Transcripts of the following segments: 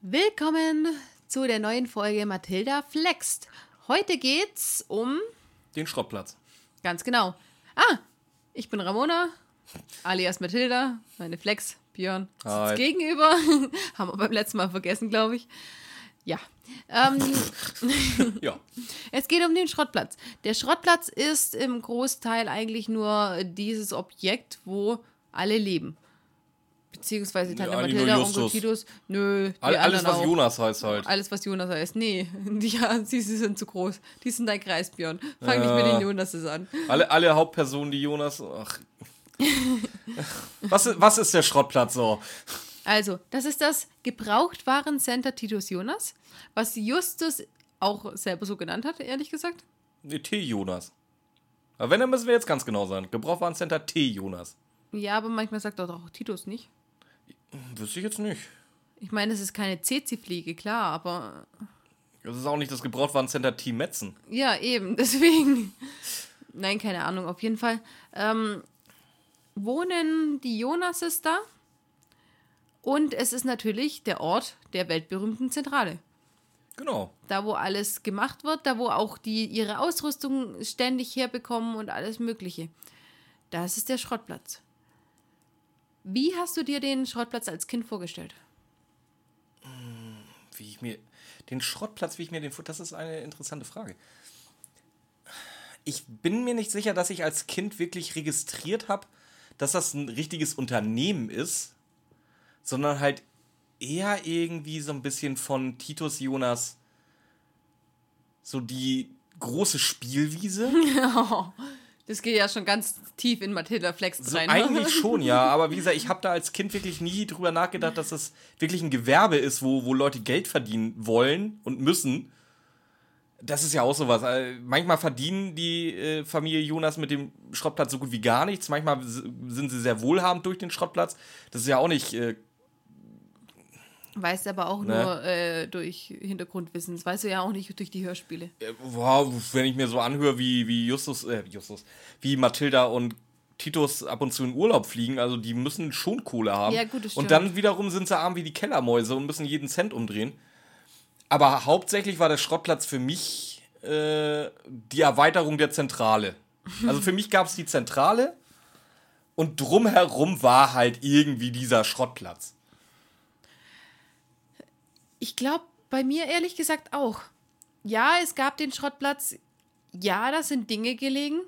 Willkommen zu der neuen Folge Mathilda Flext. Heute geht's um. Den Schrottplatz. Ganz genau. Ah, ich bin Ramona, alias Mathilda, meine Flex, Björn, Hi. sitzt gegenüber. Haben wir beim letzten Mal vergessen, glaube ich. Ja. Ähm, Ja. es geht um den Schrottplatz. Der Schrottplatz ist im Großteil eigentlich nur dieses Objekt, wo alle leben. Beziehungsweise Tante nur Mathilda, Onkel. Titus. Nö, die All, alles, was auch. Jonas heißt halt. Alles, was Jonas heißt. Nee, ja, sie, sie sind zu groß. Die sind dein Kreis, Björn. Fang nicht mit den Jonases an. Alle, alle Hauptpersonen, die Jonas. Ach. was, ist- was ist der Schrottplatz so? Also, das ist das Gebrauchtwarencenter Titus Jonas, was Justus auch selber so genannt hat, ehrlich gesagt. Nee, T-Jonas. Aber wenn, dann müssen wir jetzt ganz genau sein. Gebrauchwarencenter T-Jonas. Ja, aber manchmal sagt er doch auch Titus nicht. Wüsste ich jetzt nicht. Ich meine, es ist keine CC-Fliege, klar, aber Das ist auch nicht das Gebrauchwarencenter T-Metzen. ja, eben, deswegen. Nein, keine Ahnung, auf jeden Fall. Ähm, wohnen die Jonases da? Und es ist natürlich der Ort der weltberühmten Zentrale. Genau. Da, wo alles gemacht wird, da, wo auch die ihre Ausrüstung ständig herbekommen und alles Mögliche. Das ist der Schrottplatz. Wie hast du dir den Schrottplatz als Kind vorgestellt? Wie ich mir. Den Schrottplatz, wie ich mir den. Das ist eine interessante Frage. Ich bin mir nicht sicher, dass ich als Kind wirklich registriert habe, dass das ein richtiges Unternehmen ist, sondern halt eher irgendwie so ein bisschen von Titus Jonas so die große Spielwiese. Das geht ja schon ganz tief in Mathilda Flex So rein. eigentlich schon, ja. Aber wie gesagt, ich habe da als Kind wirklich nie drüber nachgedacht, dass das wirklich ein Gewerbe ist, wo, wo Leute Geld verdienen wollen und müssen. Das ist ja auch sowas. Äh, Manchmal verdienen die äh, Familie Jonas mit dem Schrottplatz so gut wie gar nichts. Manchmal sind sie sehr wohlhabend durch den Schrottplatz. Das ist ja auch nicht. Weißt aber auch Ne? nur äh, durch Hintergrundwissen. Das weißt du ja auch nicht durch die Hörspiele. äh, wow, wenn ich mir so anhöre, wie, wie Justus, äh, Justus, wie Mathilda und Titus ab und zu in Urlaub fliegen, also die müssen schon Kohle haben. Ja, gut, das und stimmt. dann wiederum sind sie arm wie die Kellermäuse und müssen jeden Cent umdrehen. Aber hauptsächlich war der Schrottplatz für mich äh, die Erweiterung der Zentrale. Also für mich gab es die Zentrale und drumherum war halt irgendwie dieser Schrottplatz. Ich glaube, bei mir ehrlich gesagt auch. Ja, es gab den Schrottplatz. Ja, da sind Dinge gelegen.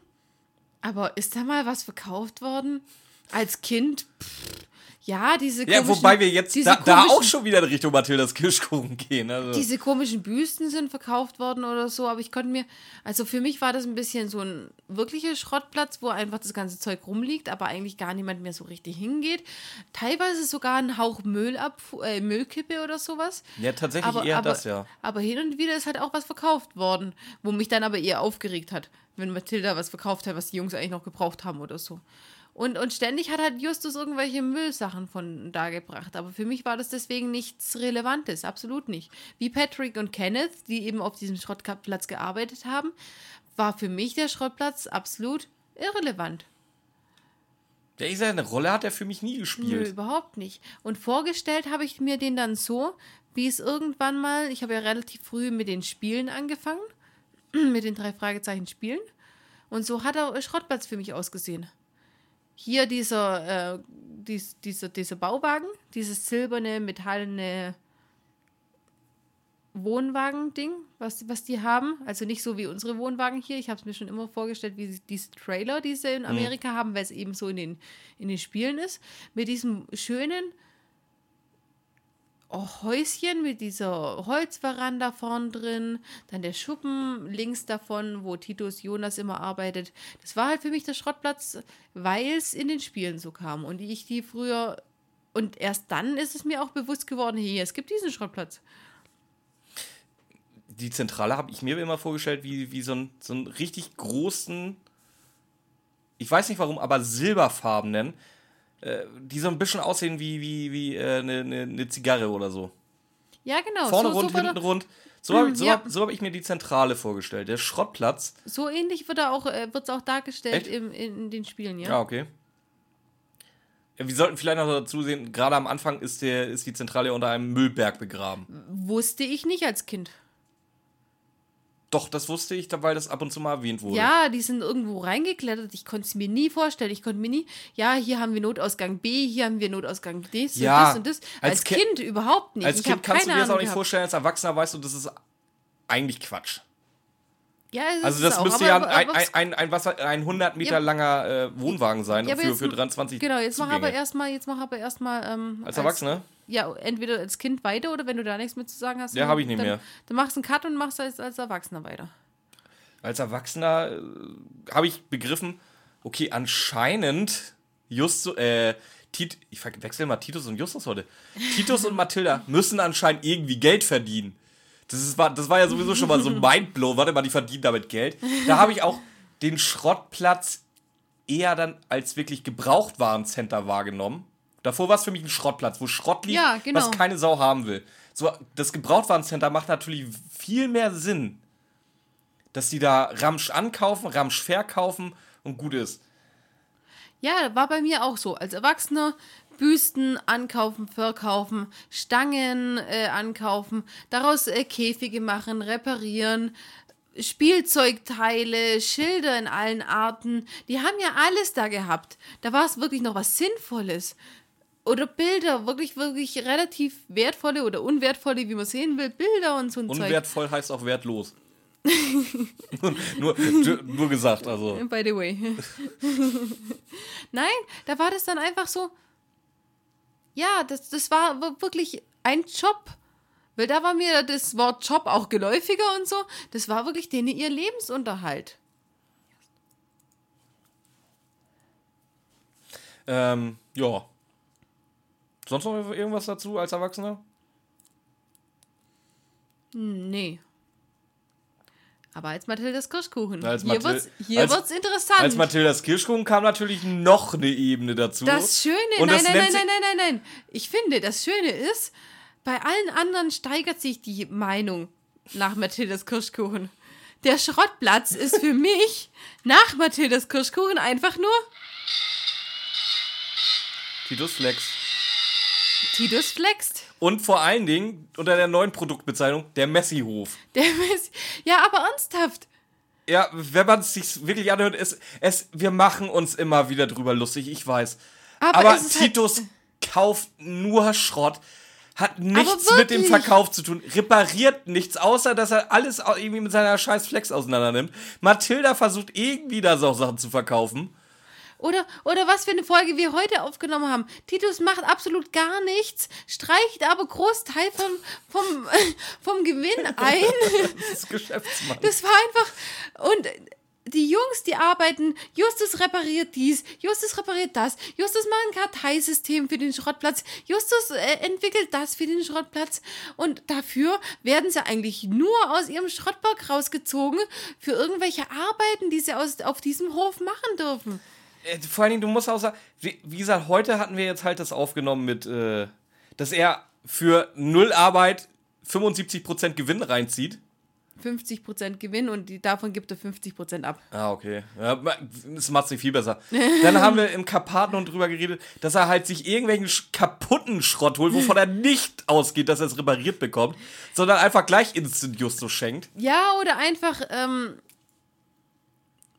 Aber ist da mal was verkauft worden? Als Kind? Pff, ja, diese Ja, komischen- wobei wir jetzt da, da auch schon wieder in Richtung Mathildas Kirschkuchen gehen. Also. Diese komischen Büsten sind verkauft worden oder so, aber ich konnte mir, also für mich war das ein bisschen so ein wirklicher Schrottplatz, wo einfach das ganze Zeug rumliegt, aber eigentlich gar niemand mehr so richtig hingeht. Teilweise sogar ein Hauch Müll ab, äh, Müllkippe oder sowas. Ja, tatsächlich eher das, ja. Aber hin und wieder ist halt auch was verkauft worden, wo mich dann aber eher aufgeregt hat, wenn Mathilda was verkauft hat, was die Jungs eigentlich noch gebraucht haben oder so. Und, und ständig hat halt Justus irgendwelche Müllsachen von da gebracht. Aber für mich war das deswegen nichts Relevantes, absolut nicht. Wie Patrick und Kenneth, die eben auf diesem Schrottplatz gearbeitet haben, war für mich der Schrottplatz absolut irrelevant. Ja, ich sage, eine Rolle hat er für mich nie Nö, gespielt. überhaupt nicht. Und vorgestellt habe ich mir den dann so, wie es irgendwann mal, ich habe ja relativ früh mit den Spielen angefangen, mit den drei Fragezeichen Spielen. Und so hat der Schrottplatz für mich ausgesehen. Hier dieser, äh, dies, dieser, dieser Bauwagen, dieses silberne, metallene Wohnwagen-Ding, was, was die haben. Also nicht so wie unsere Wohnwagen hier. Ich habe es mir schon immer vorgestellt, wie diese Trailer, die sie in Amerika haben, weil es eben so in den, in den Spielen ist. Mit diesem schönen Häuschen mit dieser Holzveranda vorn drin, dann der Schuppen links davon, wo Titus Jonas immer arbeitet. Das war halt für mich der Schrottplatz, weil es in den Spielen so kam und ich die früher und erst dann ist es mir auch bewusst geworden, hier, es gibt diesen Schrottplatz. Die Zentrale habe ich mir immer vorgestellt, wie, wie so, ein, so einen richtig großen, ich weiß nicht warum, aber silberfarbenen, äh, die so ein bisschen aussehen wie, wie, wie äh, eine, eine, eine Zigarre oder so. Ja, genau. Vorne so, rund, hinten der- rund. So habe so ja. hab, so hab ich mir die Zentrale vorgestellt. Der Schrottplatz. so ähnlich wird er auch, äh, auch dargestellt im, in, in den Spielen, ja. Ja, okay. Ja, wir sollten vielleicht noch dazu sehen, gerade am Anfang ist, der, ist die Zentrale unter einem Müllberg begraben. Wusste ich nicht als Kind. Doch, das wusste ich, weil das ab und zu mal erwähnt wurde. Ja, die sind irgendwo reingeklettert. Ich konnte es mir nie vorstellen. Ich konnte mir nie, ja, hier haben wir Notausgang B, hier haben wir Notausgang D, Ja, und das und das. als Als, Ki- Kind überhaupt nicht. Als ich Kind kannst du dir das auch nicht vorstellen, als Erwachsener weißt du, das ist eigentlich Quatsch. Ja, es Also ist das auch, müsste aber- ja aber- ein, ein, ein, ein, was, ein 100 Meter Ja. langer äh, Wohnwagen sein Ja, für, jetzt- für 23 Genau, jetzt mach aber Zugänge. erstmal, jetzt mach aber erstmal ähm, Als Erwachsener? Ja, entweder als Kind weiter oder wenn du da nichts mit zu sagen hast. Ja, dann- hab ich nicht dann, mehr. Dann machst du einen Cut und machst als, als Erwachsener weiter. Als Erwachsener äh, habe ich begriffen, okay, anscheinend Justus, äh, Tit, ich verwechsel mal Titus und Justus heute. Titus und Mathilda müssen anscheinend irgendwie Geld verdienen. Das, ist, war, das war ja sowieso schon mal so ein Mindblow. Warte mal, die verdienen damit Geld. Da habe ich auch den Schrottplatz eher dann als wirklich Gebrauchtwarencenter wahrgenommen. Davor war es für mich ein Schrottplatz, wo Schrott liegt, Ja, genau. was keine Sau haben will. So, das Gebrauchtwarencenter macht natürlich viel mehr Sinn, dass die da Ramsch ankaufen, Ramsch verkaufen und gut ist. Ja, war bei mir auch so. Als Erwachsener Büsten ankaufen, verkaufen, Stangen äh, ankaufen, daraus äh, Käfige machen, reparieren, Spielzeugteile, Schilder in allen Arten. Die haben ja alles da gehabt. Da war es wirklich noch was Sinnvolles. Oder Bilder, wirklich, wirklich relativ wertvolle oder unwertvolle, wie man sehen will, Bilder und so ein Zeug. Unwertvoll heißt auch wertlos. nur, nur gesagt, also. By the way. Nein, da war das dann einfach so. Ja, das, das war wir- wirklich ein Job. Weil da war mir das Wort Job auch geläufiger und so. Das war wirklich denen ihr Lebensunterhalt. Ähm, ja. Sonst noch irgendwas dazu als Erwachsener? Nee. Aber als Mathildas Kirschkuchen. Als hier Mathil- wird's, hier als- wird's interessant. Als Mathildas Kirschkuchen kam natürlich noch eine Ebene dazu. Das Schöne, Und nein, das nein, nein, nein, nein, nein, nein. Ich finde, das Schöne ist, bei allen anderen steigert sich die Meinung nach Mathildas Kirschkuchen. Der Schrottplatz ist für mich nach Mathildas Kirschkuchen einfach nur Titus Flex. Titus flext. Und vor allen Dingen unter der neuen Produktbezeichnung der Messihof. Der ist, ja, aber ernsthaft. Ja, wenn man es sich wirklich anhört, es, es, wir machen uns immer wieder drüber lustig, ich weiß. Aber Aber, halt- Titus kauft nur Schrott, hat nichts mit dem. Verkauf zu tun, repariert nichts, außer dass er alles irgendwie mit seiner scheiß Flex auseinander nimmt. Mathilda versucht irgendwie da so Sachen zu verkaufen. Oder, oder was für eine Folge wir heute aufgenommen haben. Titus macht absolut gar nichts, streicht aber Großteil vom, vom, vom Gewinn ein. Das ist Geschäftsmann. Das war einfach. Und die Jungs, die arbeiten, Justus repariert dies, Justus repariert das, Justus macht ein Karteisystem für den Schrottplatz, Justus äh, entwickelt das für den Schrottplatz. Und dafür werden sie eigentlich nur aus ihrem Schrottpark rausgezogen für irgendwelche Arbeiten, die sie aus, auf diesem Hof machen dürfen. Äh, Vor allen Dingen, du musst auch sagen, wie, wie gesagt, heute hatten wir jetzt halt das aufgenommen mit, äh, dass er für null Arbeit 75% Gewinn reinzieht. 50% Gewinn und die, davon gibt er 50% ab. Ah, okay. Ja, das macht nicht viel besser. Dann haben wir im Karpaten drüber geredet, dass er halt sich irgendwelchen kaputten Schrott holt, wovon er nicht ausgeht, dass er es repariert bekommt, sondern einfach gleich Instant Justus schenkt. Ja, oder einfach, ähm,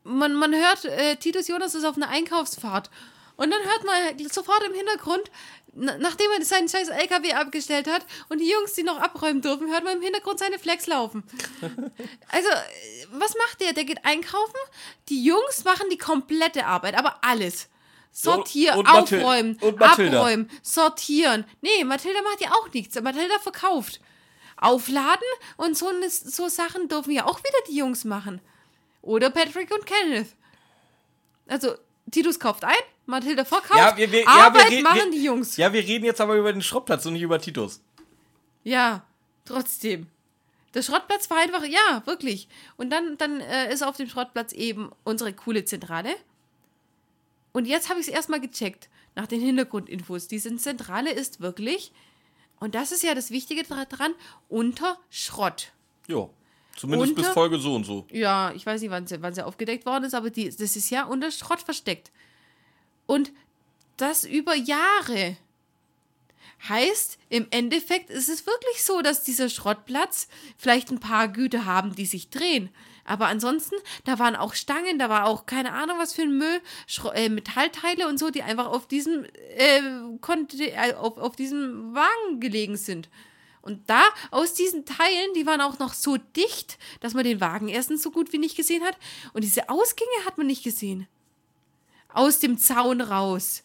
man, man hört, äh, Titus Jonas ist auf einer Einkaufsfahrt. Und dann hört man sofort im Hintergrund, na, nachdem er seinen scheiß LKW abgestellt hat und die Jungs, die noch abräumen dürfen, hört man im Hintergrund seine Flex laufen. Also, was macht der? Der geht einkaufen, die Jungs machen die komplette Arbeit, aber alles. Sortieren, Und- und aufräumen, und abräumen, sortieren. Nee, Mathilda macht ja auch nichts. Mathilda verkauft. Aufladen und so, ne- so Sachen dürfen ja auch wieder die Jungs machen. Oder Patrick und Kenneth. Also, Titus kauft ein, Mathilda verkauft, Ja, wir, wir, ja, Arbeit wir reden, machen wir, die Jungs. Ja, wir reden jetzt aber über den Schrottplatz und nicht über Titus. Ja, trotzdem. Der Schrottplatz war einfach, ja, wirklich. Und dann, dann äh, ist auf dem Schrottplatz eben unsere coole Zentrale. Und jetzt habe ich es erstmal gecheckt, nach den Hintergrundinfos. Diese Zentrale ist wirklich, und das ist ja das Wichtige dran, unter Schrott. Jo. Zumindest Unter- bis Folge so und so. Ja, ich weiß nicht, wann sie, wann sie aufgedeckt worden ist, aber die, das ist ja unter Schrott versteckt. Und das über Jahre. Heißt, im Endeffekt ist es wirklich so, dass dieser Schrottplatz vielleicht ein paar Güter haben, die sich drehen. Aber ansonsten, da waren auch Stangen, da war auch keine Ahnung was für ein Müll, Schro äh, Metallteile und so, die einfach auf diesem, äh, konnte, äh, auf, auf diesem Wagen gelegen sind. Und da, aus diesen Teilen, die waren auch noch so dicht, dass man den Wagen erstens so gut wie nicht gesehen hat. Und diese Ausgänge hat man nicht gesehen. Aus dem Zaun raus.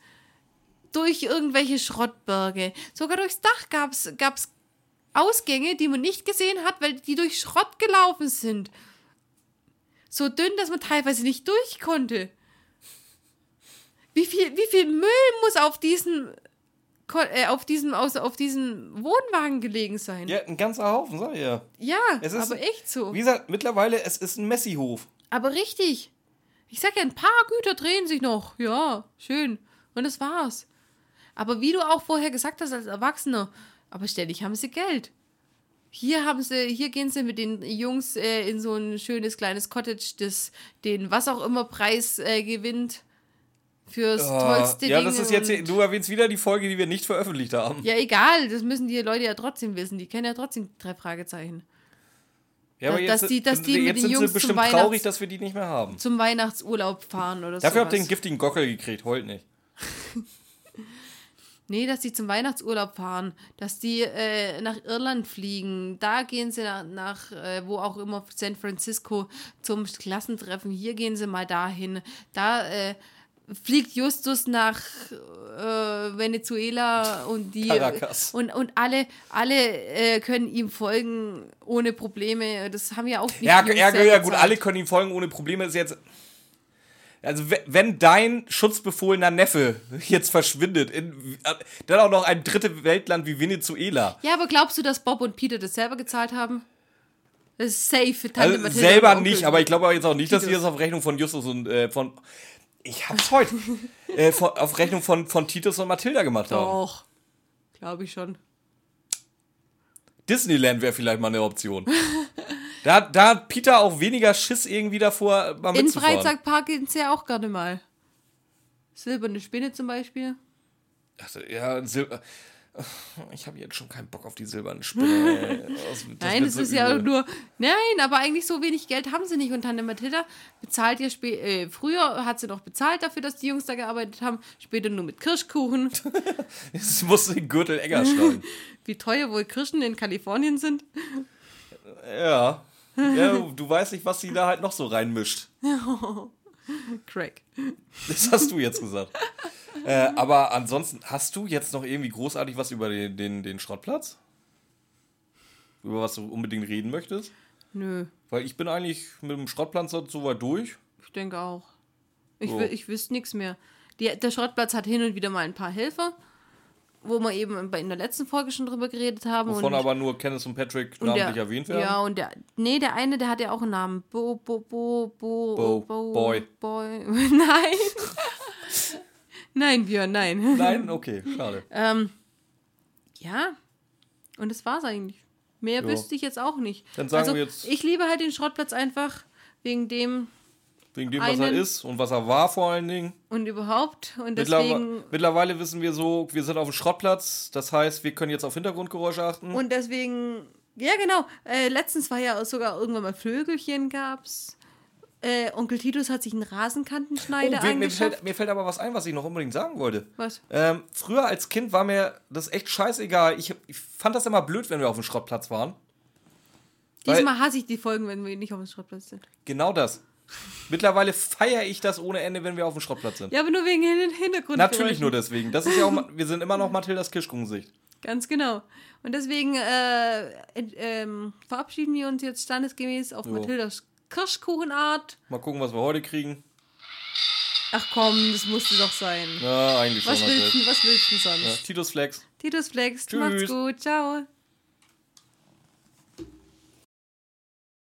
Durch irgendwelche Schrottberge. Sogar durchs Dach gab es Ausgänge, die man nicht gesehen hat, weil die durch Schrott gelaufen sind. So dünn, dass man teilweise nicht durch konnte. Wie viel, wie viel Müll muss auf diesen auf diesem, aus, auf diesem Wohnwagen gelegen sein. Ja, ein ganzer Haufen, sag ich ja. Ja, es ist, aber echt so. Wie gesagt, mittlerweile, es ist ein Messi-Hof. Aber richtig. Ich sag ja, ein paar Güter drehen sich noch. Ja, schön. Und das war's. Aber wie du auch vorher gesagt hast als Erwachsener, aber ständig haben sie Geld. Hier haben sie, hier gehen sie mit den Jungs äh, in so ein schönes kleines Cottage, das den was auch immer Preis äh, gewinnt fürs oh, tollste Ja, das ist jetzt, du erwähnst wieder die Folge, die wir nicht veröffentlicht haben. Ja, egal, das müssen die Leute ja trotzdem wissen. Die kennen ja trotzdem drei Fragezeichen. Ja, aber jetzt, dass die, dass die jetzt sind sie bestimmt traurig, dass wir die nicht mehr haben. Zum Weihnachtsurlaub fahren oder so. Dafür habt ihr den giftigen Gockel gekriegt, heult nicht. nee, dass die zum Weihnachtsurlaub fahren, dass die äh, nach Irland fliegen, da gehen sie nach, nach äh, wo auch immer, San Francisco zum Klassentreffen, hier gehen sie mal dahin, da äh, fliegt Justus nach äh, Venezuela und die Caracas. und, und alle, alle äh, können ihm folgen ohne Probleme. Das haben ja auch nicht Ja, ja, ja gut, alle können ihm folgen ohne Probleme. Ist jetzt also wenn dein schutzbefohlener Neffe jetzt verschwindet, in, dann auch noch ein dritte Weltland wie Venezuela. Ja, aber glaubst du, dass Bob und Peter das selber gezahlt haben? Das ist safe Tante also Selber nicht, aber ich glaube jetzt auch nicht, Titus. dass sie das auf Rechnung von Justus und äh, von ich hab's heute. äh, von, auf Rechnung von, von Titus und Mathilda gemacht haben. Doch. Glaube ich schon. Disneyland wäre vielleicht mal eine Option. da, da hat Peter auch weniger Schiss irgendwie davor, mal In Freizeitpark gehen sie ja auch gerade mal. Silberne Spinne zum Beispiel. Also, ja, Silber. Ich habe jetzt schon keinen Bock auf die silbernen Spinne. nein, es so ist übel. ja nur. Nein, aber eigentlich so wenig Geld haben sie nicht. Und Tante Mathilda bezahlt ja spä äh, früher hat sie noch bezahlt dafür, dass die Jungs da gearbeitet haben. Später nur mit Kirschkuchen. Jetzt musste den Gürtel enger schlagen. Wie teuer wohl Kirschen in Kalifornien sind. Ja. ja. Du weißt nicht, was sie da halt noch so reinmischt. Craig. Das hast du jetzt gesagt. Äh, aber ansonsten, hast du jetzt noch irgendwie großartig was über den, den, den Schrottplatz? Über was du unbedingt reden möchtest? Nö. Weil ich bin eigentlich mit dem Schrottplatz so weit durch. Ich denke auch. Ich, so. ich wüsste nichts mehr. Die, der Schrottplatz hat hin und wieder mal ein paar Helfer, wo wir eben in der letzten Folge schon drüber geredet haben. Wovon und, aber nur Kenneth und Patrick und namentlich der, erwähnt werden. Ja, und der, nee, der eine, der hat ja auch einen Namen. Bo, Bo, Bo, Bo, Bo, Bo Boy. Boy. Nein. Nein, Björn, nein. Nein, okay, schade. ähm, ja, und das war's eigentlich. Mehr jo. wüsste ich jetzt auch nicht. Dann sagen also, wir jetzt. Ich liebe halt den Schrottplatz einfach wegen dem. Wegen dem, was er ist und was er war vor allen Dingen. Und überhaupt. Und deswegen, mittlerweile wissen wir so, wir sind auf dem Schrottplatz. Das heißt, wir können jetzt auf Hintergrundgeräusche achten. Und deswegen, ja genau. Äh, letztens war ja sogar irgendwann mal Vögelchen gab's. Äh, Onkel Titus hat sich einen Rasenkantenschneider oh, mir, fällt, mir fällt aber was ein, was ich noch unbedingt sagen wollte. Was? Ähm, früher als Kind war mir das echt scheißegal. Ich, ich fand das immer blöd, wenn wir auf dem Schrottplatz waren. Diesmal hasse ich die Folgen, wenn wir nicht auf dem Schrottplatz sind. Genau das. Mittlerweile feiere ich das ohne Ende, wenn wir auf dem Schrottplatz sind. Ja, aber nur wegen den Hintergrund. Natürlich nur deswegen. Das ist ja auch, wir sind immer noch Mathildas Kirschkuchensicht. Ganz genau. Und deswegen äh, äh, verabschieden wir uns jetzt standesgemäß auf jo. Mathildas Kirschkuchenart. Mal gucken, was wir heute kriegen. Ach komm, das musste doch sein. Ja, eigentlich was schon. Willst, was willst du sonst? Ja, Titus Flex. Titus Flex, Tschüss. macht's gut, ciao.